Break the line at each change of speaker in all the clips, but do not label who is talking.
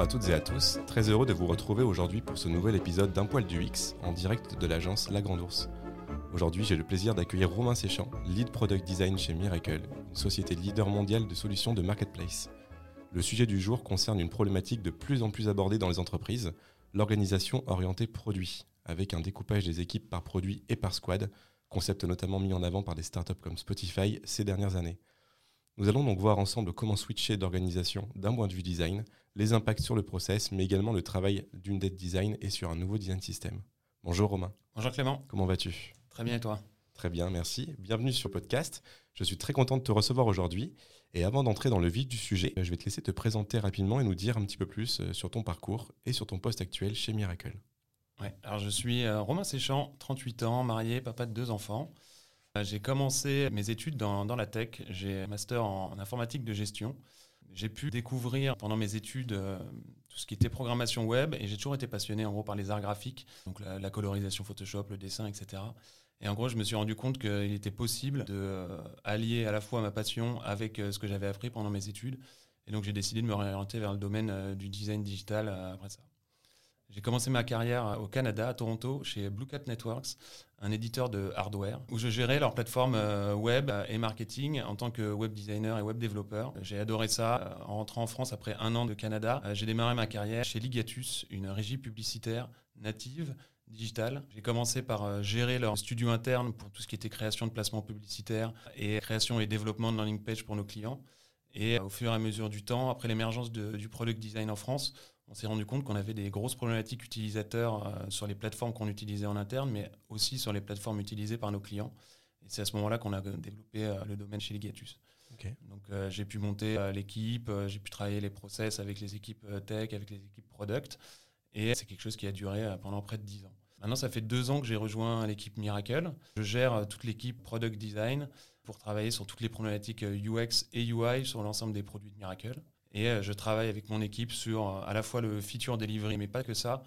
Bonjour à toutes et à tous, très heureux de vous retrouver aujourd'hui pour ce nouvel épisode d'un poil du X en direct de l'agence La Grande Ourse. Aujourd'hui, j'ai le plaisir d'accueillir Romain Séchant, lead product design chez Miracle, une société leader mondiale de solutions de marketplace. Le sujet du jour concerne une problématique de plus en plus abordée dans les entreprises, l'organisation orientée produit, avec un découpage des équipes par produit et par squad, concept notamment mis en avant par des startups comme Spotify ces dernières années. Nous allons donc voir ensemble comment switcher d'organisation d'un point de vue design, les impacts sur le process, mais également le travail d'une dette design et sur un nouveau design système. Bonjour Romain.
Bonjour Clément.
Comment vas-tu?
Très bien et toi?
Très bien, merci. Bienvenue sur le podcast. Je suis très content de te recevoir aujourd'hui. Et avant d'entrer dans le vif du sujet, je vais te laisser te présenter rapidement et nous dire un petit peu plus euh, sur ton parcours et sur ton poste actuel chez Miracle.
Ouais, alors je suis euh, Romain Séchant, 38 ans, marié, papa de deux enfants. Euh, j'ai commencé mes études dans, la tech. J'ai un master en, informatique de gestion. J'ai pu découvrir pendant mes études euh, tout ce qui était programmation web et j'ai toujours été passionné en gros par les arts graphiques, donc la, colorisation Photoshop, le dessin, etc. Et en gros, je me suis rendu compte qu'il était possible de euh, allier à la fois ma passion avec ce que j'avais appris pendant mes études. Et donc j'ai décidé de me réorienter vers le domaine du design digital après ça. J'ai commencé ma carrière au Canada, à Toronto, chez Blue Cat Networks, un éditeur de hardware, où je gérais leur plateforme euh, web et marketing en tant que web designer et web développeur. J'ai adoré ça. En rentrant en France après un an de Canada, euh, j'ai démarré ma carrière chez Ligatus, une régie publicitaire native digitale. J'ai commencé par euh, gérer leur studio interne pour tout ce qui était création de placements publicitaires et création et développement de landing page pour nos clients. Et au fur et à mesure du temps, après l'émergence du product design en France, on s'est rendu compte qu'on avait des grosses problématiques utilisateurs euh, sur les plateformes qu'on utilisait en interne, mais aussi sur les plateformes utilisées par nos clients. Et c'est à ce moment-là qu'on a développé euh, le domaine chez Ligatus. Donc euh, j'ai pu monter l'équipe, j'ai pu travailler les process avec les équipes tech, avec les équipes product. Et c'est quelque chose qui a duré pendant près de 10 ans. Maintenant, ça fait deux ans que j'ai rejoint l'équipe Miracle. Je gère toute l'équipe product design pour travailler sur toutes les problématiques UX et UI sur l'ensemble des produits de Miracle. Et euh, je travaille avec mon équipe sur euh, à la fois le feature delivery, mais pas que ça.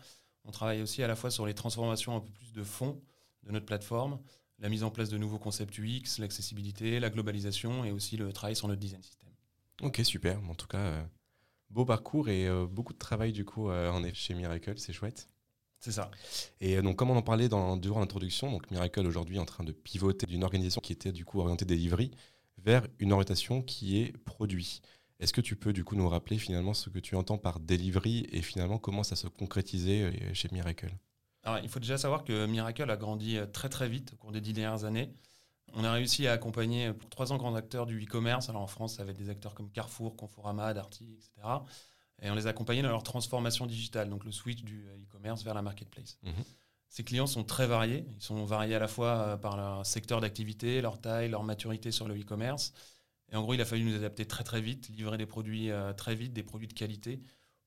On travaille aussi à la fois sur les transformations un peu plus de fond de notre plateforme, la mise en place de nouveaux concepts UX, l'accessibilité, la globalisation et aussi le travail sur notre design system.
Ok, super. En tout cas, euh, beau parcours et beaucoup de travail du coup en chez Miracle, c'est chouette.
C'est ça.
Et donc, comme on en parlait dans, durant l'introduction, donc Miracle aujourd'hui est en train de pivoter d'une organisation qui était du coup orientée delivery vers une orientation qui est produit. Est-ce que tu peux du coup nous rappeler finalement ce que tu entends par delivery et finalement comment ça se concrétisait euh, chez Miracle?
Alors, il faut déjà savoir que Miracle a grandi euh, très très vite au cours des dix dernières années. On a réussi à accompagner pour trois ans grands acteurs du e-commerce. Alors en France, ça va être des acteurs comme Carrefour, Conforama, Darty, etc. Et on les a accompagnés dans leur transformation digitale, donc le switch du euh, e-commerce vers la marketplace. Mhm. Ces clients sont très variés. Ils sont variés à la fois par leur secteur d'activité, leur taille, leur maturité sur le e-commerce. Et en gros, il a fallu nous adapter très très vite, livrer des produits euh, très vite, des produits de qualité,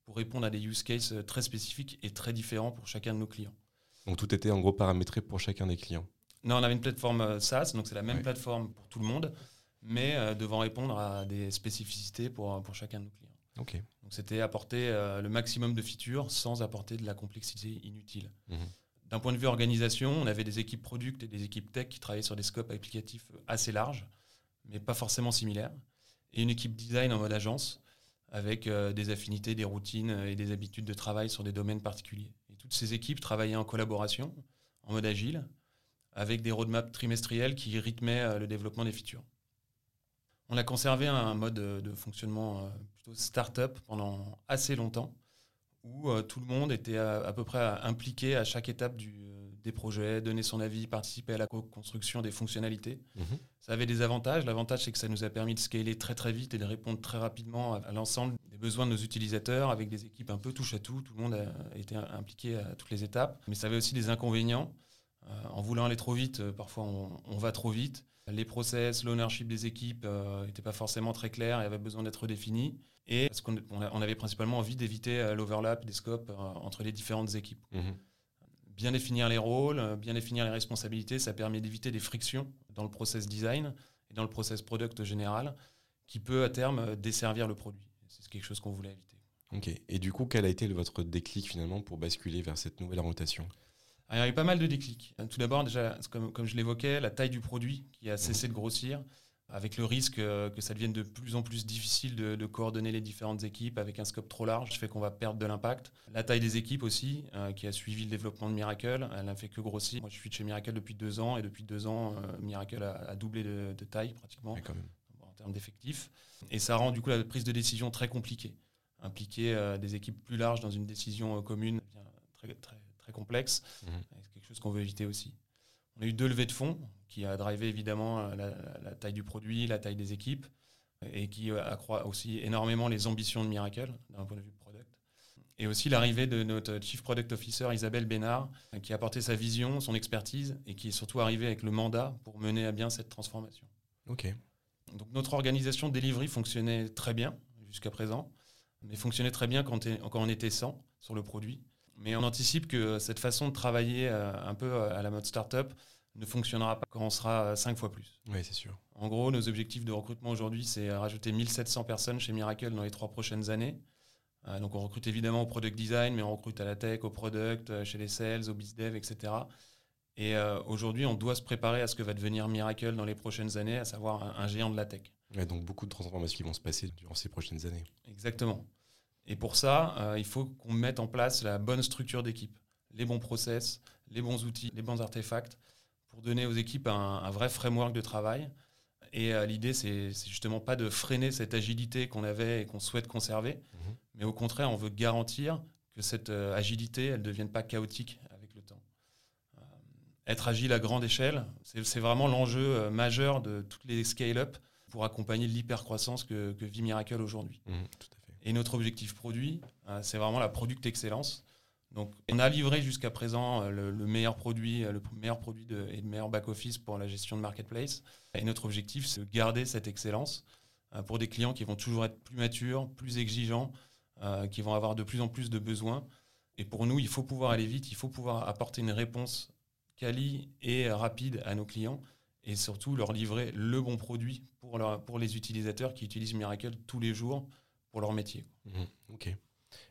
pour répondre à des use cases euh, très spécifiques et très différents pour chacun de nos clients.
Donc tout était en gros paramétré pour chacun des clients
Non, on avait une plateforme euh, SaaS, donc c'est la même plateforme pour tout le monde, mais devant répondre à des spécificités pour, pour chacun de nos clients.
Ok.
Donc c'était apporter le maximum de features sans apporter de la complexité inutile. Mhm. D'un point de vue organisation, on avait des équipes product et des équipes tech qui travaillaient sur des scopes applicatifs assez larges mais pas forcément similaires, et une équipe design en mode agence, avec euh, des affinités, des routines et des habitudes de travail sur des domaines particuliers. Et toutes ces équipes travaillaient en collaboration, en mode agile, avec des roadmaps trimestriels qui rythmaient euh, le développement des features. On a conservé un mode de fonctionnement euh, plutôt start-up pendant assez longtemps, où tout le monde était à, peu près impliqué à chaque étape du, des projets, donner son avis, participer à la construction des fonctionnalités. Mhm. Ça avait des avantages. L'avantage, c'est que ça nous a permis de scaler très très vite et de répondre très rapidement à, l'ensemble des besoins de nos utilisateurs avec des équipes un peu touche à tout. Tout le monde a été impliqué à toutes les étapes. Mais ça avait aussi des inconvénients. Euh, en voulant aller trop vite, euh, parfois on, va trop vite. Les process, l'ownership des équipes n'étaient euh, pas forcément très clairs et avaient besoin d'être définis. Et parce qu'on on avait principalement envie d'éviter l'overlap des scopes entre les différentes équipes. Mhm bien définir les rôles, euh, bien définir les responsabilités, ça permet d'éviter des frictions dans le process design et dans le process product général qui peut à terme euh, desservir le produit. C'est quelque chose qu'on voulait éviter.
Ok. Et du coup, quel a été votre déclic finalement pour basculer vers cette nouvelle orientation
Il y a eu pas mal de déclics. Tout d'abord, déjà, comme, comme je l'évoquais, la taille du produit qui a cessé de grossir. Avec le risque euh, que ça devienne de plus en plus difficile de, coordonner les différentes équipes avec un scope trop large, fait qu'on va perdre de l'impact. La taille des équipes aussi, euh, qui a suivi le développement de Miracle, elle n'a fait que grossir. Moi, je suis de chez Miracle depuis deux ans, et depuis deux ans, euh, Miracle a, doublé de, taille pratiquement en termes d'effectifs. Et ça rend du coup la prise de décision très compliquée. Impliquer des équipes plus larges dans une décision commune très, très, très complexe. Mmh. C'est quelque chose qu'on veut éviter aussi. On a eu deux levées de fonds qui a drivé évidemment la, taille du produit, la taille des équipes et qui accroît aussi énormément les ambitions de Miracle d'un point de vue product. Et aussi l'arrivée de notre Chief Product Officer Isabelle Bénard, qui a apporté sa vision, son expertise et qui est surtout arrivée avec le mandat pour mener à bien cette transformation.
Ok.
Donc notre organisation delivery fonctionnait très bien jusqu'à présent, mais fonctionnait très bien quand, quand on était 100 sur le produit. Mais on anticipe que cette façon de travailler euh, un peu à la mode startup ne fonctionnera pas quand on sera 5 fois plus.
Oui, c'est sûr.
En gros, nos objectifs de recrutement aujourd'hui, c'est rajouter 1700 personnes chez Miracle dans les trois prochaines années. Euh, donc on recrute évidemment au product design, mais on recrute à la tech, au product, euh, chez les sales, au bizdev, etc. Et aujourd'hui, on doit se préparer à ce que va devenir Miracle dans les prochaines années, à savoir un, géant de la tech.
Ouais, donc beaucoup de transformations qui vont se passer durant ces prochaines années.
Exactement. Et pour ça, euh, il faut qu'on mette en place la bonne structure d'équipe, les bons process, les bons outils, les bons artefacts, pour donner aux équipes un, vrai framework de travail. Et euh, l'idée, c'est justement pas de freiner cette agilité qu'on avait et qu'on souhaite conserver, mhm. mais au contraire, on veut garantir que cette euh, agilité, elle ne devienne pas chaotique avec le temps. être agile à grande échelle, c'est vraiment l'enjeu majeur de toutes les scale-up pour accompagner l'hypercroissance que, que vit Miracle aujourd'hui.
Mhm,
et notre objectif produit, euh, c'est vraiment la product excellence. Donc, on a livré jusqu'à présent euh, le, meilleur produit, euh, le meilleur produit et le meilleur back-office pour la gestion de marketplace. Et notre objectif, c'est de garder cette excellence pour des clients qui vont toujours être plus matures, plus exigeants, qui vont avoir de plus en plus de besoins. Et pour nous, il faut pouvoir aller vite, il faut pouvoir apporter une réponse quali et rapide à nos clients et surtout leur livrer le bon produit pour, pour les utilisateurs qui utilisent Miracle tous les jours leur métier.
Mhm. ok.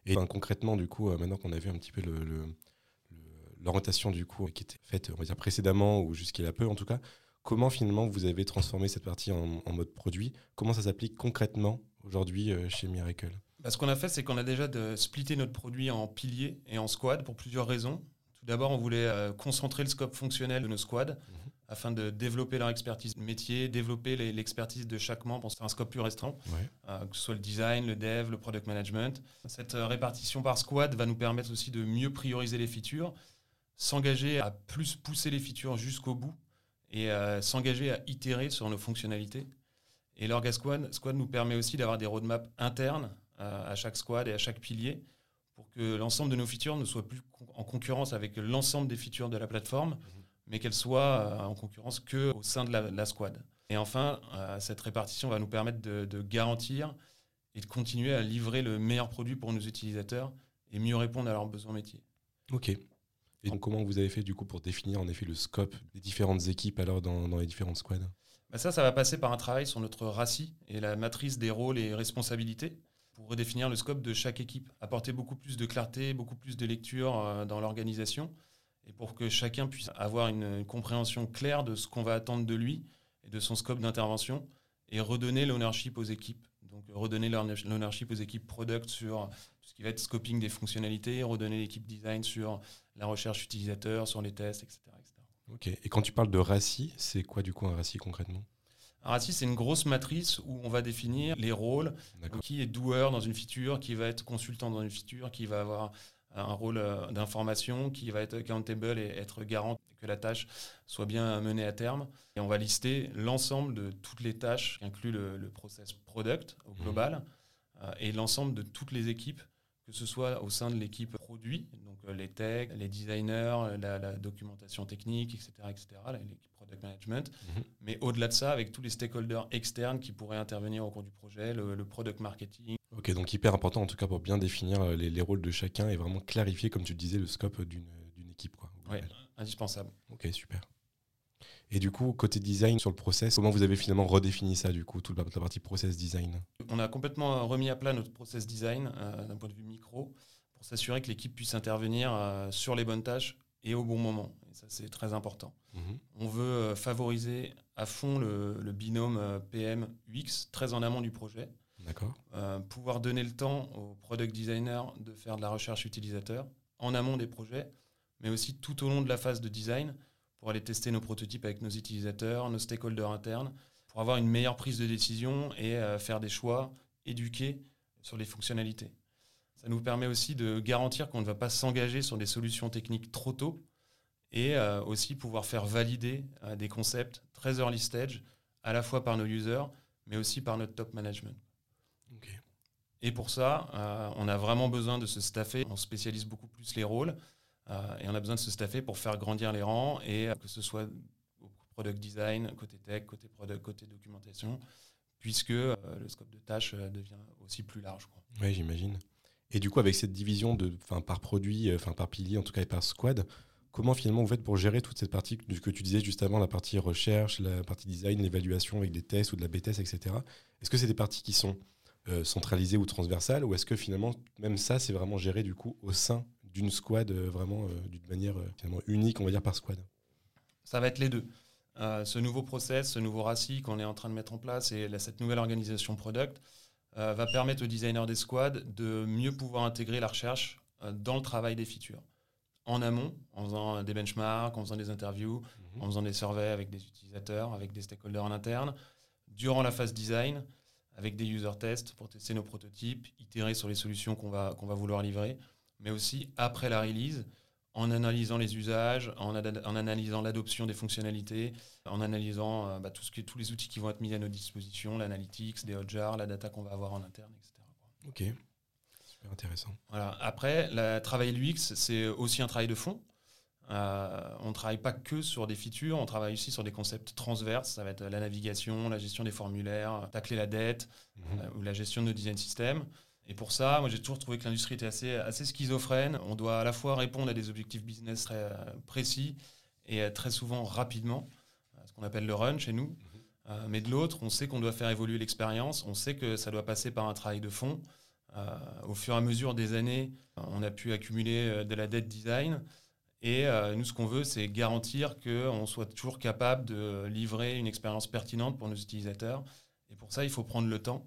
Et concrètement, du coup, euh, maintenant qu'on a vu un petit peu l'orientation du coup qui était faite, on va dire précédemment ou jusqu'à là peu en tout cas, comment finalement vous avez transformé cette partie en, mode produit? Comment ça s'applique concrètement aujourd'hui euh, chez Miracle?
Bah, Ce qu'on a fait, c'est qu'on a déjà de splitter notre produit en piliers et en squads pour plusieurs raisons. Tout d'abord, on voulait euh, concentrer le scope fonctionnel de nos squads. Mhm afin de développer leur expertise métier, développer l'expertise de chaque membre. C'est un scope plus restreint, euh, que ce soit le design, le dev, le product management. Cette euh, répartition par squad va nous permettre aussi de mieux prioriser les features, s'engager à plus pousser les features jusqu'au bout et euh, s'engager à itérer sur nos fonctionnalités. Et l'Orga Squad, squad nous permet aussi d'avoir des roadmaps internes à chaque squad et à chaque pilier pour que l'ensemble de nos features ne soient plus en concurrence avec l'ensemble des features de la plateforme. Mhm mais qu'elle soit euh, en concurrence que au sein de la, squad. Et enfin, euh, cette répartition va nous permettre de, garantir et de continuer à livrer le meilleur produit pour nos utilisateurs et mieux répondre à leurs besoins métiers.
Ok. Et donc, comment vous avez fait du coup pour définir en effet le scope des différentes équipes alors dans, les différentes squads?
Bah Ça, ça va passer par un travail sur notre RACI et la matrice des rôles et responsabilités pour redéfinir le scope de chaque équipe, apporter beaucoup plus de clarté, beaucoup plus de lecture euh, dans l'organisation et pour que chacun puisse avoir une, compréhension claire de ce qu'on va attendre de lui et de son scope d'intervention et redonner l'ownership aux équipes. Donc redonner l'ownership aux équipes product sur ce qui va être scoping des fonctionnalités, redonner l'équipe design sur la recherche utilisateur, sur les tests, etc.
Ok. Et quand tu parles de RACI, c'est quoi du coup un RACI concrètement?
Un RACI, c'est une grosse matrice où on va définir les rôles, qui est doueur dans une feature, qui va être consultant dans une feature, qui va avoir un rôle euh, d'information qui va être accountable et être garant que la tâche soit bien menée à terme. Et on va lister l'ensemble de toutes les tâches qui incluent le, process product au mhm. global euh, et l'ensemble de toutes les équipes, que ce soit au sein de l'équipe produit, donc euh, les techs, les designers, la, documentation technique, etc., etc., l'équipe product management, mhm. mais au-delà de ça, avec tous les stakeholders externes qui pourraient intervenir au cours du projet, le product marketing,
Ok, donc hyper important en tout cas pour bien définir euh, les, rôles de chacun et vraiment clarifier, comme tu disais, le scope d'une équipe.
Oui, indispensable.
Ok, super. Et du coup, côté design sur le process, comment vous avez finalement redéfini ça, du coup, toute la, partie process design?
On a complètement euh, remis à plat notre process design euh, d'un point de vue micro pour s'assurer que l'équipe puisse intervenir sur les bonnes tâches et au bon moment. Et ça, c'est très important.
Mhm.
On veut euh, favoriser à fond le, le binôme PM-UX, très en amont du projet. Euh, pouvoir donner le temps aux product designers de faire de la recherche utilisateur en amont des projets, mais aussi tout au long de la phase de design pour aller tester nos prototypes avec nos utilisateurs, nos stakeholders internes, pour avoir une meilleure prise de décision et euh, faire des choix éduqués sur les fonctionnalités. Ça nous permet aussi de garantir qu'on ne va pas s'engager sur des solutions techniques trop tôt et euh, aussi pouvoir faire valider des concepts très early stage, à la fois par nos users, mais aussi par notre top management. Et pour ça, euh, on a vraiment besoin de se staffer. On spécialise beaucoup plus les rôles euh, et on a besoin de se staffer pour faire grandir les rangs et euh, que ce soit au product design, côté tech, côté product, côté documentation, puisque le scope de tâches devient aussi plus large.
Oui, j'imagine. Et du coup, avec cette division de, enfin, par produit, enfin par pilier, en tout cas et par squad, comment finalement vous faites pour gérer toute cette partie que tu disais juste avant, la partie recherche, la partie design, l'évaluation avec des tests ou de la B-test, etc. Est-ce que c'est des parties qui sont euh, centralisées ou transversales, ou est-ce que finalement, même ça, c'est vraiment géré du coup au sein d'une squad, euh, vraiment euh, d'une manière finalement unique, on va dire, par squad?
Ça va être les deux. Ce nouveau process, ce nouveau RACI qu'on est en train de mettre en place et la- cette nouvelle organisation product va permettre aux designers des squads de mieux pouvoir intégrer la recherche dans le travail des features. En amont, en faisant des benchmarks, en faisant des interviews, en faisant des surveys avec des utilisateurs, avec des stakeholders en interne, durant la phase design, avec des user tests pour tester nos prototypes, itérer sur les solutions qu'on va, qu'on va vouloir livrer, mais aussi après la release, en analysant les usages, en, analysant l'adoption des fonctionnalités, en analysant euh, bah, tout ce qui, tous les outils qui vont être mis à notre disposition, l'analytics, des hotjars, la data qu'on va avoir en interne, etc.
Ok, super intéressant.
Voilà. Après, la, travailler l'UX, c'est aussi un travail de fond. Euh, on ne travaille pas que sur des features, on travaille aussi sur des concepts transverses. Ça va être la navigation, la gestion des formulaires, tacler la dette
Mhm.
euh, ou la gestion de nos design systems. Et pour ça, moi j'ai toujours trouvé que l'industrie était assez, assez schizophrène. On doit à la fois répondre à des objectifs business très euh, précis et très souvent rapidement, ce qu'on appelle le run chez nous. Euh, mais de l'autre, on sait qu'on doit faire évoluer l'expérience, on sait que ça doit passer par un travail de fond. Au fur et à mesure des années, on a pu accumuler de la dette design. Et euh, nous, ce qu'on veut, c'est garantir qu'on soit toujours capable de livrer une expérience pertinente pour nos utilisateurs. Et pour ça, il faut prendre le temps.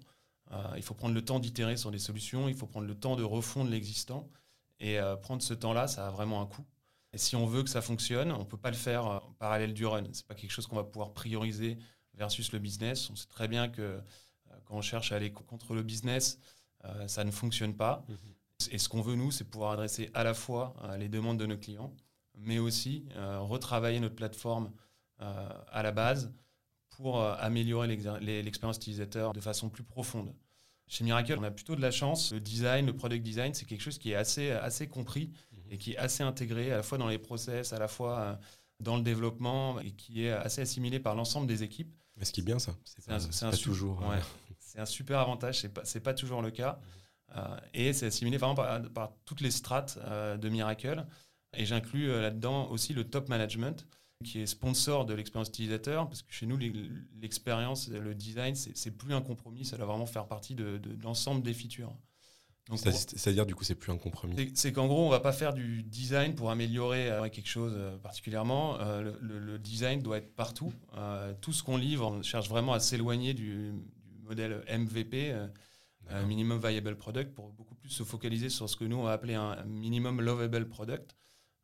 Euh, il faut prendre le temps d'itérer sur des solutions. Il faut prendre le temps de refondre l'existant. Et euh, prendre ce temps-là, ça a vraiment un coût. Et si on veut que ça fonctionne, on ne peut pas le faire en parallèle du run. Ce n'est pas quelque chose qu'on va pouvoir prioriser versus le business. On sait très bien que quand on cherche à aller co- contre le business, ça ne fonctionne pas. Et ce qu'on veut, nous, c'est pouvoir adresser à la fois euh, les demandes de nos clients, mais aussi euh, retravailler notre plateforme euh, à la base pour améliorer l'expérience utilisateur de façon plus profonde. Chez Miracle, on a plutôt de la chance. Le design, le product design, c'est quelque chose qui est assez, assez compris et qui est assez intégré à la fois dans les process, à la fois dans le développement et qui est assez assimilé par l'ensemble des équipes.
Mais ce qui est bien, ça. C'est pas,
un-
c'est
c'est un
pas
su-
toujours.
ouais. C'est un super avantage, c'est pas, pas toujours le cas. Euh, et c'est assimilé vraiment par, par toutes les strates euh, de Miracle. Et j'inclus euh, là-dedans aussi le top management, qui est sponsor de l'expérience utilisateur, parce que chez nous, l'e- l'expérience, le design, c'est plus un compromis, ça doit vraiment faire partie de, de- de l'ensemble des features.
C'est-à-dire, du coup, c'est plus un compromis.
c'est- qu'en gros, on va pas faire du design pour améliorer euh, quelque chose euh, particulièrement. Euh, le, le- le design doit être partout. Euh, tout ce qu'on livre, on cherche vraiment à s'éloigner du, du modèle MVP,
D'accord.
Minimum Viable Product, pour beaucoup plus se focaliser sur ce que nous, on va appeler un Minimum Lovable Product.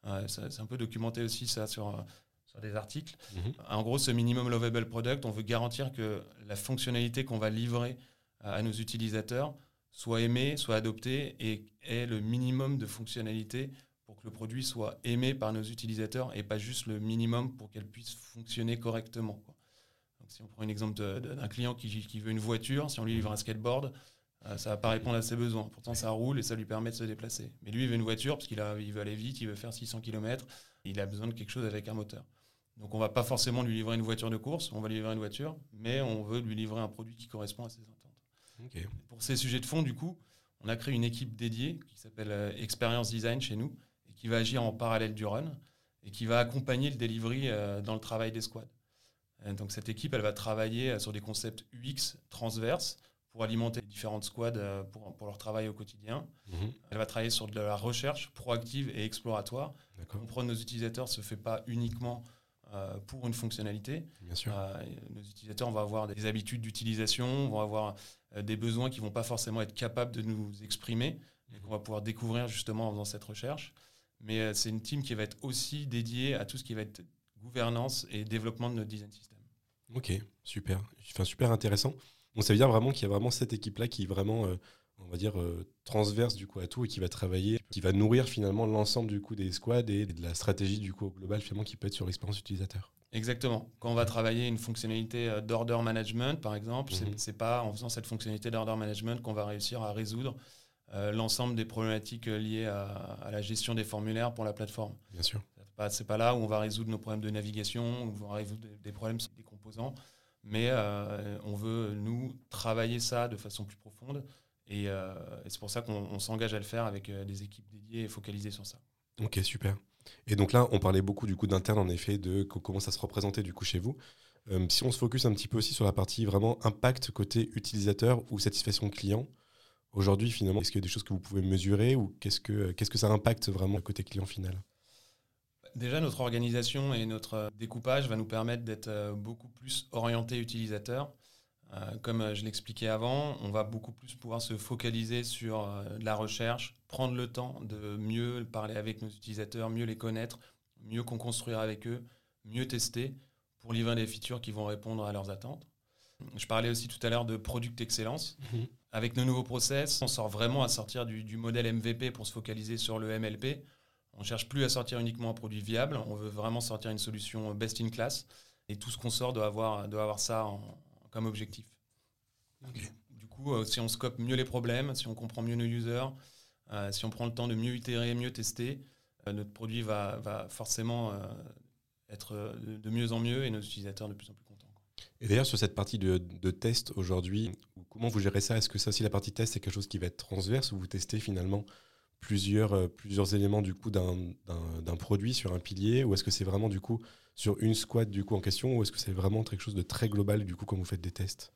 Euh, C'est un peu documenté aussi ça sur, sur des articles.
Mhm.
En gros, ce minimum lovable product, on veut garantir que la fonctionnalité qu'on va livrer à à nos utilisateurs soit aimée, soit adoptée et ait le minimum de fonctionnalité pour que le produit soit aimé par nos utilisateurs et pas juste le minimum pour qu'elle puisse fonctionner correctement. quoi. Donc, si on prend un exemple d'un client qui, qui veut une voiture, si on lui livre un skateboard, ça va pas répondre à ses besoins. Pourtant, ça roule et ça lui permet de se déplacer. Mais lui, il veut une voiture parce qu'il il veut aller vite, il veut faire 600 km, il a besoin de quelque chose avec un moteur. Donc on va pas forcément lui livrer une voiture de course, on va lui livrer une voiture, mais on veut lui livrer un produit qui correspond à ses attentes. Pour ces sujets de fond, du coup, on a créé une équipe dédiée qui s'appelle euh, Experience Design chez nous et qui va agir en parallèle du run et qui va accompagner le delivery euh, dans le travail des squads. Euh, donc cette équipe, elle va travailler euh, sur des concepts UX transverses pour alimenter les différentes squads euh, pour, pour, leur travail au quotidien. Mhm. Elle va travailler sur de la recherche proactive et exploratoire. Comprendre nos utilisateurs ne se fait pas uniquement euh, pour une fonctionnalité.
Bien sûr.
Euh, nos utilisateurs vont avoir des habitudes d'utilisation, vont avoir des besoins qui ne vont pas forcément être capables de nous exprimer et qu'on va pouvoir découvrir justement en faisant cette recherche. Mais c'est une team qui va être aussi dédiée à tout ce qui va être gouvernance et développement de notre design system.
Ok, super. Enfin, super intéressant. Donc ça veut dire vraiment qu'il y a vraiment cette équipe-là qui est vraiment, euh, on va dire, euh, transverse du coup à tout et qui va travailler, qui va nourrir finalement l'ensemble du coup des squads et de la stratégie du coup global finalement qui peut être sur l'expérience utilisateur.
Exactement. Quand on va travailler une fonctionnalité euh, d'order management, par exemple, ce c'est mhm. pas en faisant cette fonctionnalité d'order management qu'on va réussir à résoudre l'ensemble des problématiques liées à, la gestion des formulaires pour la plateforme.
Bien sûr.
C'est pas, pas là où on va résoudre nos problèmes de navigation, où on va résoudre des problèmes des composants. Mais euh, on veut, nous, travailler ça de façon plus profonde. Et, euh, c'est pour ça qu'on s'engage à le faire avec euh, des équipes dédiées et focalisées sur ça.
Ok, super. Et donc là, on parlait beaucoup du coup d'interne, en effet, de comment ça se représentait du coup chez vous. si on se focus un petit peu aussi sur la partie vraiment impact côté utilisateur ou satisfaction client, aujourd'hui, finalement, est-ce qu'il y a des choses que vous pouvez mesurer ou qu'est-ce que, ça impacte vraiment côté client final?
Déjà, notre organisation et notre découpage va nous permettre d'être euh, beaucoup plus orienté utilisateur. Euh, comme euh, je l'expliquais avant, on va beaucoup plus pouvoir se focaliser sur la recherche, prendre le temps de mieux parler avec nos utilisateurs, mieux les connaître, mieux qu'on construire avec eux, mieux tester pour livrer des features qui vont répondre à leurs attentes. Je parlais aussi tout à l'heure de product excellence. Mhm. Avec nos nouveaux process, on sort vraiment à sortir du, du modèle MVP pour se focaliser sur le MLP. On ne cherche plus à sortir uniquement un produit viable, on veut vraiment sortir une solution best in class. Et tout ce qu'on sort doit avoir, doit avoir ça comme objectif. Du coup, euh, si on scope mieux les problèmes, si on comprend mieux nos users, euh, si on prend le temps de mieux itérer, mieux tester, euh, notre produit va, va forcément être de mieux en mieux et nos utilisateurs de plus en plus contents.
Et d'ailleurs, sur cette partie de, de test aujourd'hui, comment vous gérez ça? Est-ce que ça aussi, la partie test, c'est quelque chose qui va être transverse ou vous testez finalement plusieurs, euh, plusieurs éléments du coup d'un produit sur un pilier ou est-ce que c'est vraiment du coup sur une squad du coup en question ou est-ce que c'est vraiment quelque chose de très global du coup quand vous faites des tests?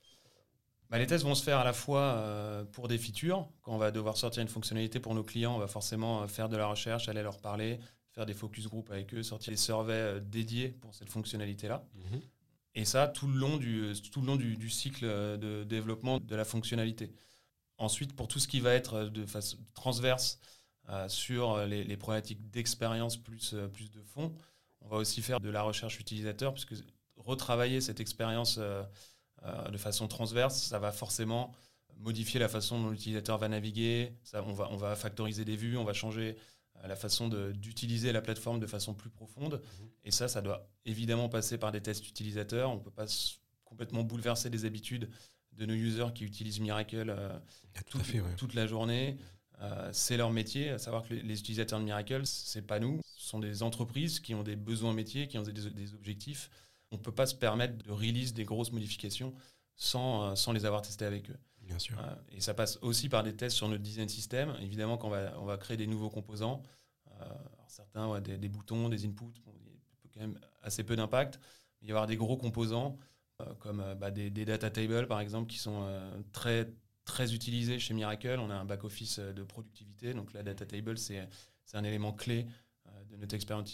Bah, les tests vont se faire à la fois euh, pour des features. Quand on va devoir sortir une fonctionnalité pour nos clients, on va forcément euh, faire de la recherche, aller leur parler, faire des focus group avec eux, sortir des surveys dédiés pour cette fonctionnalité-là. Mhm. Et ça, tout le long, du, tout le long du, du, cycle de développement de la fonctionnalité. Ensuite, pour tout ce qui va être de façon transverse, euh, sur les, problématiques d'expérience plus, euh, plus de fond. On va aussi faire de la recherche utilisateur, puisque retravailler cette expérience euh, de façon transverse, ça va forcément modifier la façon dont l'utilisateur va naviguer, ça, on, va, on va factoriser des vues, on va changer la façon d'utiliser la plateforme de façon plus profonde. Mmh. Et ça, ça doit évidemment passer par des tests utilisateurs. On ne peut pas complètement bouleverser les habitudes de nos users qui utilisent Miracle toute la journée. Euh, c'est leur métier, à savoir que les, utilisateurs de Miracle, c'est pas nous, ce sont des entreprises qui ont des besoins métiers, qui ont des, objectifs. On ne peut pas se permettre de release des grosses modifications sans, euh, sans les avoir testées avec eux.
Bien sûr. Euh,
et ça passe aussi par des tests sur notre design system. Évidemment, quand on va, on va créer des nouveaux composants, certains, des, boutons, des inputs, il y a quand même assez peu d'impact. Il va y avoir des gros composants, comme bah, des, data tables, par exemple, qui sont très très utilisé chez Miracle. On a un back-office euh, de productivité. Donc la data table, c'est un élément clé euh, de notre expérience,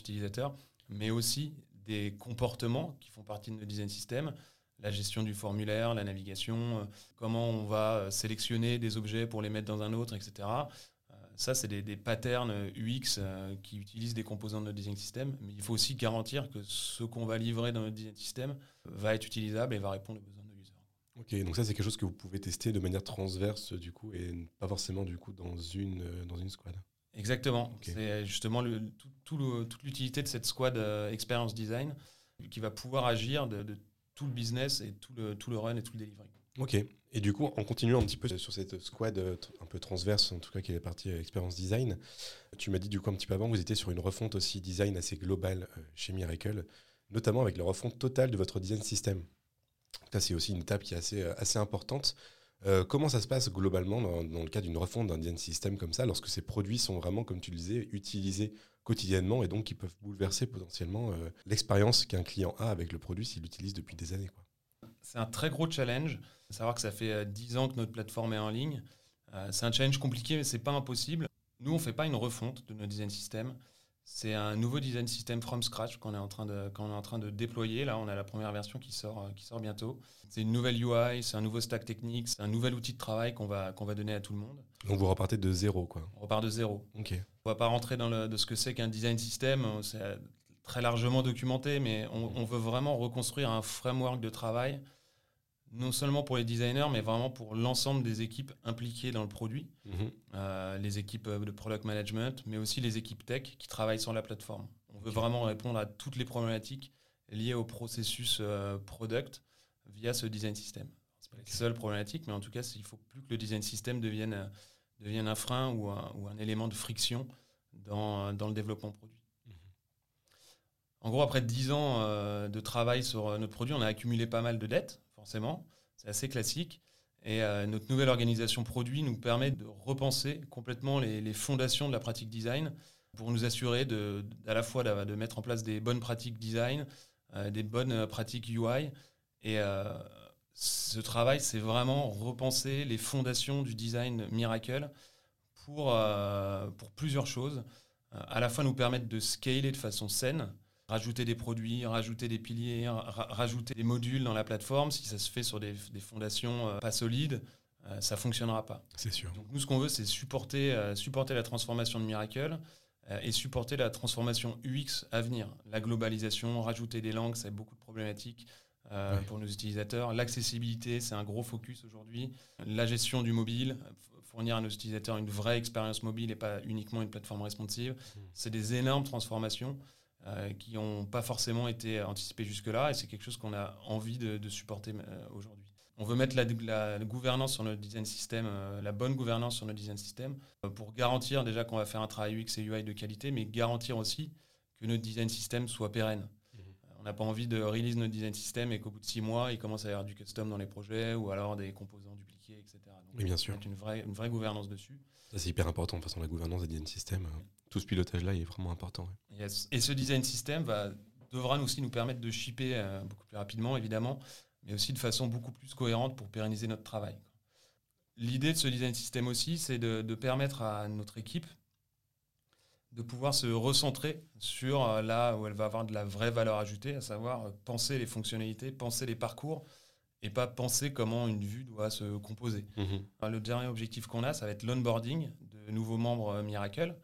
utilisateur, mais aussi des comportements qui font partie de notre design system. La gestion du formulaire, la navigation, euh, comment on va sélectionner des objets pour les mettre dans un autre, etc. Ça, c'est des, patterns UX qui utilisent des composants de notre design system, mais il faut aussi garantir que ce qu'on va livrer dans notre design system va être utilisable et va répondre aux besoins.
Ok, donc ça c'est quelque chose que vous pouvez tester de manière transverse du coup et pas forcément du coup dans une, euh, dans une squad.
Exactement. C'est justement le, tout, toute l'utilité de cette squad euh, experience design qui va pouvoir agir de, tout le business et tout le, tout le run et tout le delivery.
Ok. Et du coup, en continuant un petit peu sur cette squad euh, un peu transverse, en tout cas qui est la partie expérience design, tu m'as dit du coup un petit peu avant, vous étiez sur une refonte aussi design assez globale chez Miracle, notamment avec la refonte totale de votre design system. Ça, c'est aussi une étape qui est assez, euh, assez importante. Euh, comment ça se passe globalement dans, le cas d'une refonte d'un design system comme ça, lorsque ces produits sont vraiment, comme tu le disais, utilisés quotidiennement et donc qui peuvent bouleverser potentiellement euh, l'expérience qu'un client a avec le produit s'il l'utilise depuis des années quoi?
C'est un très gros challenge. savoir que ça fait 10 ans que notre plateforme est en ligne. c'est un challenge compliqué, mais c'est pas impossible. Nous, on ne fait pas une refonte de nos design systems. C'est un nouveau design system from scratch qu'on est, en train de, qu'on est en train de déployer. Là, on a la première version qui sort, euh, qui sort bientôt. C'est une nouvelle UI, c'est un nouveau stack technique, c'est un nouvel outil de travail qu'on va, qu'on va donner à tout le monde.
Donc vous repartez de zéro, quoi.
On repart de zéro.
Ok.
On va pas rentrer dans le, de ce que c'est qu'un design system. C'est très largement documenté, mais on, on veut vraiment reconstruire un framework de travail non seulement pour les designers, mais vraiment pour l'ensemble des équipes impliquées dans le produit, mhm. euh, les équipes euh, de product management, mais aussi les équipes tech qui travaillent sur la plateforme. On veut vraiment répondre à toutes les problématiques liées au processus euh, product via ce design system. Ce pas les seules problématiques, mais en tout cas, il ne faut plus que le design system devienne, devienne un frein ou un, ou un, élément de friction dans, dans le développement produit. En gros, après 10 ans de travail sur notre produit, on a accumulé pas mal de dettes forcément. C'est assez classique. Et euh, notre nouvelle organisation produit nous permet de repenser complètement les, fondations de la pratique design pour nous assurer de, à la fois de, mettre en place des bonnes pratiques design, euh, des bonnes euh, pratiques UI. Et ce travail, c'est vraiment repenser les fondations du design Miracle pour, pour plusieurs choses. à la fois nous permettre de scaler de façon saine, rajouter des produits, rajouter des piliers, rajouter des modules dans la plateforme, si ça se fait sur des, fondations euh, pas solides, euh, ça fonctionnera pas.
C'est sûr.
Donc nous, ce qu'on veut, c'est supporter, euh, supporter la transformation de Miracle et supporter la transformation UX à venir. La globalisation, rajouter des langues, ça a beaucoup de problématiques. pour nos utilisateurs. L'accessibilité, c'est un gros focus aujourd'hui. La gestion du mobile, fournir à nos utilisateurs une vraie expérience mobile et pas uniquement une plateforme responsive. Mmh. C'est des énormes transformations. Euh, qui n'ont pas forcément été anticipés jusque-là, et c'est quelque chose qu'on a envie de, supporter euh, aujourd'hui. On veut mettre la, gouvernance sur notre design system, euh, la bonne gouvernance sur notre design system, pour garantir déjà qu'on va faire un travail UX et UI de qualité, mais garantir aussi que notre design system soit pérenne. Mhm. On n'a pas envie de release notre design system et qu'au bout de six mois, il commence à y avoir du custom dans les projets ou alors des composants dupliqués, etc.
Donc, oui, bien sûr.
Une vraie, une vraie gouvernance dessus.
Ça, c'est hyper important, de toute façon, la gouvernance des design systems tout ce pilotage-là est vraiment important.
Et ce design system va, devra aussi nous permettre de shipper euh, beaucoup plus rapidement, évidemment, mais aussi de façon beaucoup plus cohérente pour pérenniser notre travail. L'idée de ce design system aussi, c'est de, permettre à notre équipe de pouvoir se recentrer sur euh, là où elle va avoir de la vraie valeur ajoutée, à savoir euh, penser les fonctionnalités, penser les parcours, et pas penser comment une vue doit se composer. Mhm. Le dernier objectif qu'on a, ça va être l'onboarding de nouveaux membres Miracle.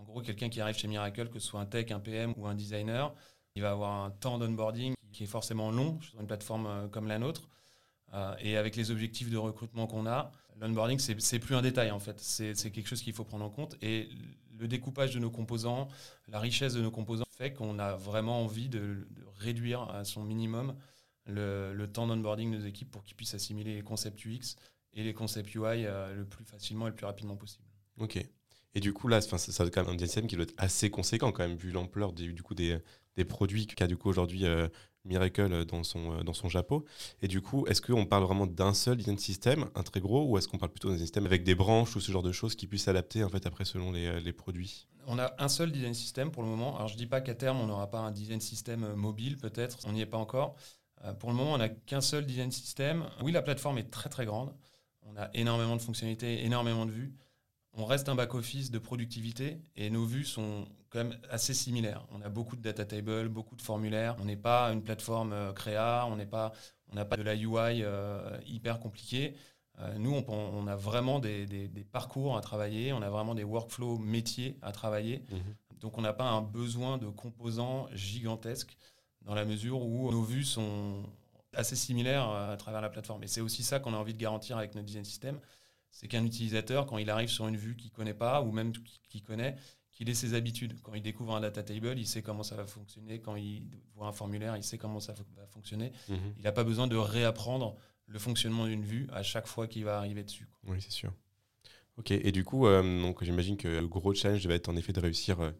En gros, quelqu'un qui arrive chez Miracle, que ce soit un tech, un PM ou un designer, il va avoir un temps d'onboarding qui est forcément long sur une plateforme euh, comme la nôtre. Euh, et avec les objectifs de recrutement qu'on a, l'onboarding, c'est plus un détail en fait. C'est quelque chose qu'il faut prendre en compte. Et le découpage de nos composants, la richesse de nos composants fait qu'on a vraiment envie de, réduire à son minimum le, temps d'onboarding de nos équipes pour qu'ils puissent assimiler les concepts UX et les concepts UI euh, le plus facilement et le plus rapidement possible.
Ok. Et du coup, là, ça, ça quand même un DSM qui doit être assez conséquent quand même, vu l'ampleur des, du coup, des, des produits qu'a du coup aujourd'hui euh, Miracle dans son, euh, dans son. Et du coup, est-ce qu'on parle vraiment d'un seul design system, un très gros, ou est-ce qu'on parle plutôt d'un système avec des branches ou ce genre de choses qui puissent s'adapter en fait après selon les, euh, les, produits?
On a un seul design system pour le moment. Alors je dis pas qu'à terme on n'aura pas un design system mobile peut-être, on n'y est pas encore. pour le moment, on n'a qu'un seul design system. Oui, la plateforme est très très grande. On a énormément de fonctionnalités, énormément de vues on reste un back-office de productivité et nos vues sont quand même assez similaires. On a beaucoup de data tables, beaucoup de formulaires. On n'est pas une plateforme euh, créa, on n'est pas, on n'a pas de la UI euh, hyper compliquée. Euh, nous, on, a vraiment des, parcours à travailler, on a vraiment des workflows métiers à travailler. Mhm. Donc, on n'a pas un besoin de composants gigantesques dans la mesure où nos vues sont assez similaires à travers la plateforme. Et c'est aussi ça qu'on a envie de garantir avec notre design system c'est qu'un utilisateur, quand il arrive sur une vue qu'il ne connaît pas, ou même qu'il connaît, qu'il ait ses habitudes. Quand il découvre un data table, il sait comment ça va fonctionner. Quand il voit un formulaire, il sait comment ça va fonctionner. Mhm. Il n'a pas besoin de réapprendre le fonctionnement d'une vue à chaque fois qu'il va arriver dessus.
Oui, c'est sûr. Ok, et du coup, euh, j'imagine que le gros challenge va être en effet de réussir euh,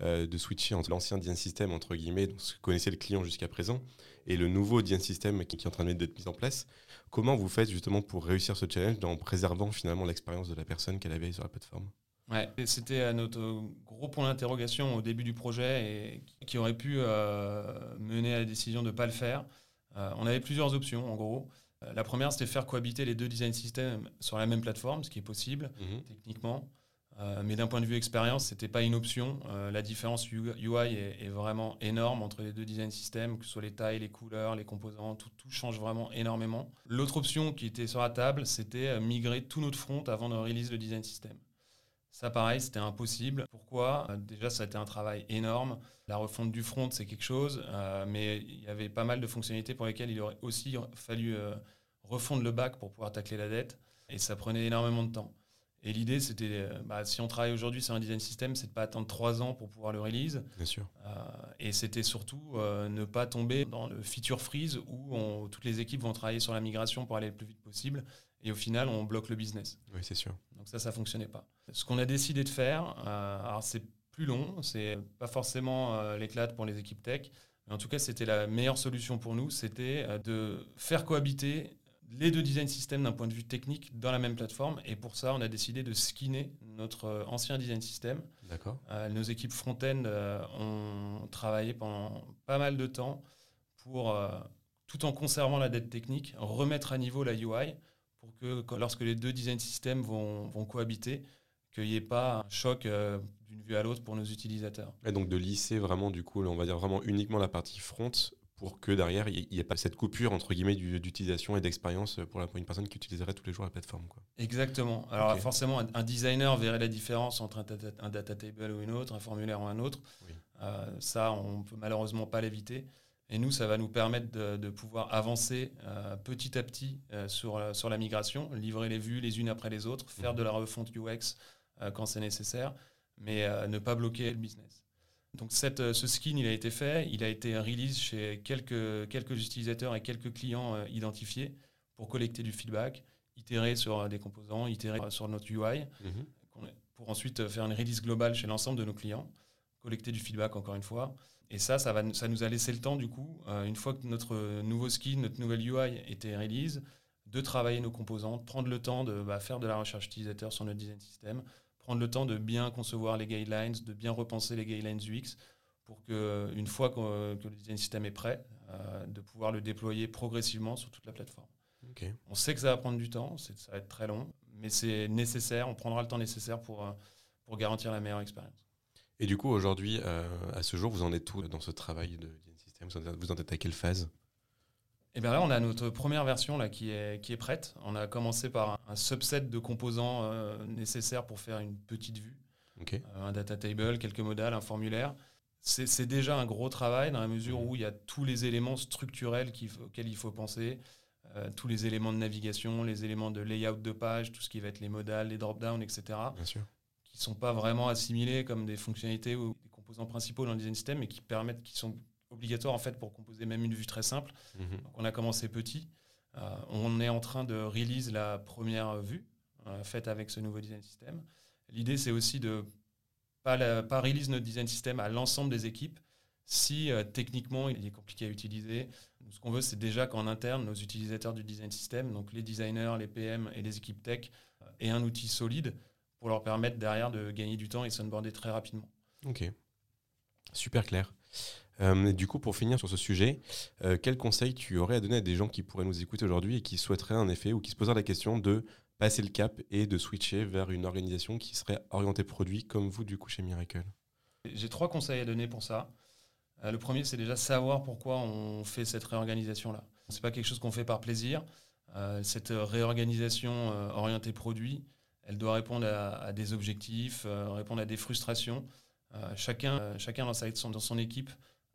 euh, de switcher entre l'ancien design system, entre guillemets, donc ce que connaissait le client jusqu'à présent, et le nouveau design system qui, est en train d'être mis en place. Comment vous faites justement pour réussir ce challenge en préservant finalement l'expérience de la personne qu'elle avait sur la plateforme?
Ouais, c'était notre gros point d'interrogation au début du projet et qui aurait pu mener à la décision de ne pas le faire. on avait plusieurs options en gros. La première, c'était faire cohabiter les deux design systems sur la même plateforme, ce qui est possible mhm. techniquement. Euh, mais d'un point de vue expérience, ce n'était pas une option. Euh, la différence UI est, vraiment énorme entre les deux design systems, que ce soit les tailles, les couleurs, les composants, tout, change vraiment énormément. L'autre option qui était sur la table, c'était euh, migrer tout notre front avant de release le design system. Ça, pareil, c'était impossible. Pourquoi? Déjà, ça a été un travail énorme. La refonte du front, c'est quelque chose, mais il y avait pas mal de fonctionnalités pour lesquelles il aurait aussi fallu refondre le back pour pouvoir tacler la dette, et ça prenait énormément de temps. Et l'idée, c'était, euh, bah, si on travaille aujourd'hui sur un design system, c'est de pas attendre trois ans pour pouvoir le release.
Bien sûr.
Euh, et c'était surtout euh, ne pas tomber dans le feature freeze où toutes les équipes vont travailler sur la migration pour aller le plus vite possible. Et au final, on bloque le business.
Oui, c'est sûr.
Donc ça, ça fonctionnait pas. Ce qu'on a décidé de faire, alors c'est plus long, c'est pas forcément l'éclate pour les équipes tech, mais en tout cas, c'était la meilleure solution pour nous, c'était de faire cohabiter les deux design systems d'un point de vue technique dans la même plateforme. Et pour ça, on a décidé de skinner notre euh, ancien design system.
D'accord.
Euh, nos équipes front-end euh, ont travaillé pendant pas mal de temps pour, tout en conservant la dette technique, remettre à niveau la UI que lorsque les deux design systems vont, vont cohabiter, qu'il n'y ait pas un choc d'une vue à l'autre pour nos utilisateurs.
Et donc de lisser vraiment, du coup, on va dire vraiment uniquement la partie front pour que derrière, il n'y ait pas cette coupure entre guillemets d'utilisation et d'expérience pour, une personne qui utiliserait tous les jours la plateforme. Quoi.
Exactement. Alors forcément, un, designer verrait la différence entre un, data table ou une autre, un formulaire ou un autre. Euh, ça, on peut malheureusement pas l'éviter. Et nous, ça va nous permettre de, pouvoir avancer euh, petit à petit euh, sur, sur la migration, livrer les vues les unes après les autres, faire mhm. de la refonte UX quand c'est nécessaire, mais ne pas bloquer le business. Donc euh, ce skin, il a été fait, il a été release chez quelques, quelques utilisateurs et quelques clients euh, identifiés pour collecter du feedback, itérer sur euh, des composants, itérer sur notre UI, mhm. pour ensuite faire une release globale chez l'ensemble de nos clients, collecter du feedback encore une fois. Et ça, ça, va, ça nous a laissé le temps, du coup, une fois que notre nouveau skin, notre nouvelle UI était release, de travailler nos composants, prendre le temps de bah, faire de la recherche utilisateur sur notre design system, prendre le temps de bien concevoir les guidelines, de bien repenser les guidelines UX pour que, une fois que, le design system est prêt, euh, de pouvoir le déployer progressivement sur toute la plateforme. On sait que ça va prendre du temps, ça va être très long, mais c'est nécessaire, on prendra le temps nécessaire pour, euh, pour garantir la meilleure expérience.
Et du coup, aujourd'hui, euh, à ce jour, vous en êtes où dans ce travail de design system? Vous en êtes à quelle phase?
Et eh bien là, on a notre première version là, qui, est, qui est prête. On a commencé par un, subset de composants euh, nécessaires pour faire une petite vue.
Euh,
un data table, quelques modales, un formulaire. C'est déjà un gros travail dans la mesure où il y a tous les éléments structurels auxquels il faut penser, euh, tous les éléments de navigation, les éléments de layout de page, tout ce qui va être les modales, les drop-downs, etc.
Bien sûr.
Qui ne sont pas vraiment assimilés comme des fonctionnalités ou des composants principaux dans le design system, mais qui permettent, qui sont obligatoire en fait pour composer même une vue très simple. Mhm. on a commencé petit. Euh, on est en train de release la première vue euh, faite avec ce nouveau design system. L'idée c'est aussi de pas, pas release notre design system à l'ensemble des équipes si euh, techniquement il est compliqué à utiliser. ce qu'on veut c'est déjà qu'en interne nos utilisateurs du design system, donc les designers, les PM et les équipes tech, aient un outil solide pour leur permettre derrière de gagner du temps et s'onboarder très rapidement.
Ok, super clair. Euh, du coup, pour finir sur ce sujet, euh, quel conseil tu aurais à donner à des gens qui pourraient nous écouter aujourd'hui et qui souhaiteraient en effet ou qui se poseraient la question de passer le cap et de switcher vers une organisation qui serait orientée produit comme vous du coup chez Miracle?
J'ai trois conseils à donner pour ça. Euh, le premier, c'est déjà savoir pourquoi on fait cette réorganisation-là. Ce n'est pas quelque chose qu'on fait par plaisir. cette réorganisation orientée produit, elle doit répondre à, des objectifs, répondre à des frustrations. chacun, chacun dans, sa, dans son équipe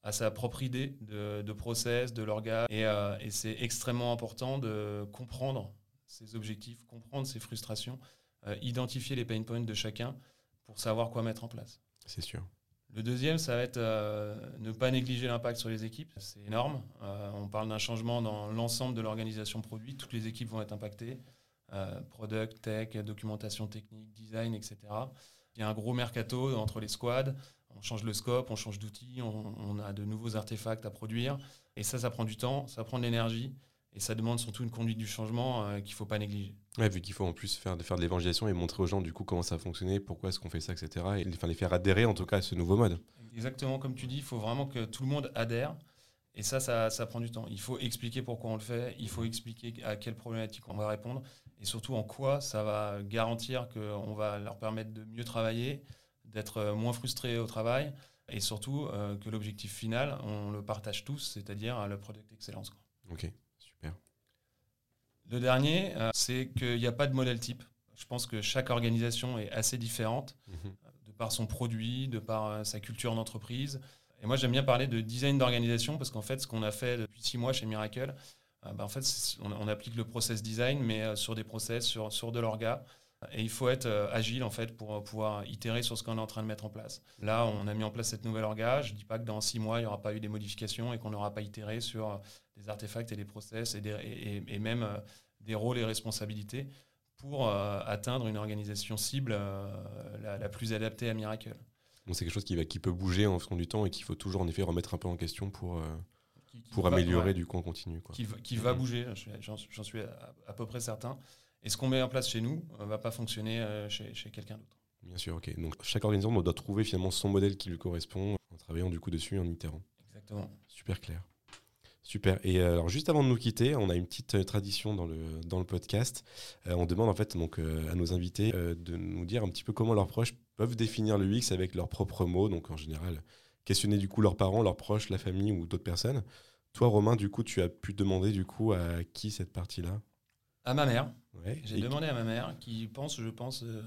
à sa propre idée de, process, de l'organe. Euh, et, c'est extrêmement important de comprendre ses objectifs, comprendre ses frustrations, euh, identifier les pain points de chacun pour savoir quoi mettre en place.
C'est sûr.
Le deuxième, ça va être euh, ne pas négliger l'impact sur les équipes. C'est énorme. on parle d'un changement dans l'ensemble de l'organisation produit. Toutes les équipes vont être impactées. Product, tech, documentation technique, design, etc. Il y a un gros mercato entre les squads on change le scope, on change d'outils, on, a de nouveaux artefacts à produire. Et ça, ça prend du temps, ça prend de l'énergie. Et ça demande surtout une conduite du changement euh, qu'il ne faut pas négliger.
Ouais, vu qu'il faut en plus faire, faire de l'évangélisation et montrer aux gens du coup comment ça a fonctionné, pourquoi est-ce qu'on fait ça, etc. Et enfin, les faire adhérer en tout cas à ce nouveau mode.
Exactement comme tu dis, il faut vraiment que tout le monde adhère. Et ça, ça, ça, prend du temps. Il faut expliquer pourquoi on le fait, il faut expliquer à quelle problématique on va répondre, et surtout en quoi ça va garantir qu'on va leur permettre de mieux travailler, d'être moins frustrés au travail, et surtout euh, que l'objectif final, on le partage tous, c'est-à-dire le product excellence.
Ok, super.
Le dernier, euh, c'est qu'il n'y a pas de modèle type. Je pense que chaque organisation est assez différente, mhm. de par son produit, de par euh, sa culture d'entreprise. Et moi, j'aime bien parler de design d'organisation parce qu'en fait, ce qu'on a fait depuis six mois chez Miracle, bah, en fait, on, applique le process design, mais sur des process, sur, sur de l'orga. Et il faut être euh, agile en fait pour pouvoir itérer sur ce qu'on est en train de mettre en place. Là, on a mis en place cette nouvelle orga. Je ne dis pas que dans six mois, il n'y aura pas eu des modifications et qu'on n'aura pas itéré sur euh, des artefacts et des process et, même euh, des rôles et responsabilités pour atteindre une organisation cible la, plus adaptée à Miracle.
C'est quelque chose qui, va, qui peut bouger en fonction du temps et qu'il faut toujours en effet remettre un peu en question pour, pour améliorer du coup en continu. Quoi.
Qui, va, bouger, j'en suis à, peu près certain. Et ce qu'on met en place chez nous ne euh, va pas fonctionner euh, chez, quelqu'un d'autre.
Bien sûr, ok. Donc chaque organisation doit trouver finalement son modèle qui lui correspond en travaillant du coup dessus en itérant.
Exactement.
Super clair. Super. Et euh, alors juste avant de nous quitter, on a une petite tradition dans le, dans le podcast. on demande en fait donc à nos invités de nous dire un petit peu comment leurs proches peuvent définir le UX avec leurs propres mots. Donc en général, questionner du coup leurs parents, leurs proches, la famille ou d'autres personnes. Toi, Romain, du coup, tu as pu demander du coup à qui cette partie-là?
À ma mère. J'ai demandé à ma mère, qui pense, je pense, euh,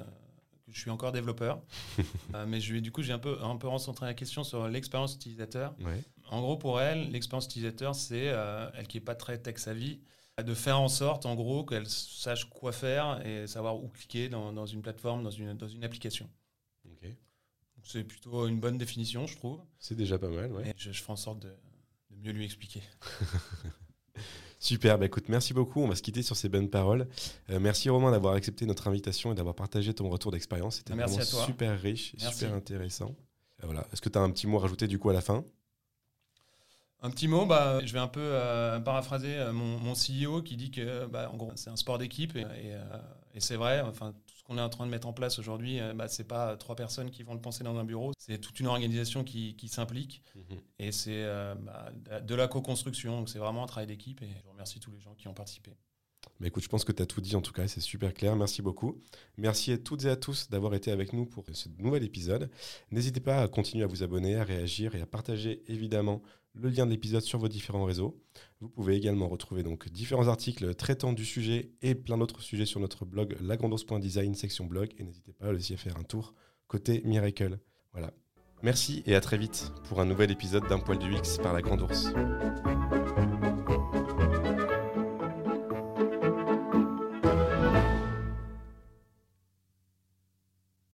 que je suis encore développeur. Euh, mais je, du coup, j'ai un peu, un peu recentré la question sur l'expérience utilisateur. En gros, pour elle, l'expérience utilisateur, c'est, euh, elle qui n'est pas très tech-savvy, de faire en sorte, en gros, qu'elle sache quoi faire et savoir où cliquer dans, dans une plateforme, dans une, dans une application. C'est plutôt une bonne définition, je trouve.
C'est déjà pas mal, ouais.
je, je, ferai en sorte de, de mieux lui expliquer.
Super, bah écoute, merci beaucoup. On va se quitter sur ces bonnes paroles. Euh, merci Romain d'avoir accepté notre invitation et d'avoir partagé ton retour d'expérience. C'était vraiment super riche, et super intéressant. Euh, voilà. Est-ce que tu as un petit mot à rajouter du coup à la fin?
Un petit mot, bah, je vais un peu euh, paraphraser mon, mon, CEO qui dit que bah, en gros, c'est un sport d'équipe et, et c'est vrai. Enfin, qu'on est en train de mettre en place aujourd'hui, euh, bah, ce n'est pas trois personnes qui vont le penser dans un bureau, c'est toute une organisation qui, s'implique mhm. et c'est euh, bah, de la co-construction. Donc c'est vraiment un travail d'équipe et je remercie tous les gens qui ont participé.
Mais écoute, je pense que tu as tout dit en tout cas, c'est super clair. Merci beaucoup. Merci à toutes et à tous d'avoir été avec nous pour ce nouvel épisode. N'hésitez pas à continuer à vous abonner, à réagir et à partager évidemment le lien de l'épisode sur vos différents réseaux. Vous pouvez également retrouver donc différents articles traitant du sujet et plein d'autres sujets sur notre blog lagrandos.design section blog et n'hésitez pas aussi à faire un tour côté Miracle. Voilà. Merci et à très vite pour un nouvel épisode d'un poil du X par la Grande Ours.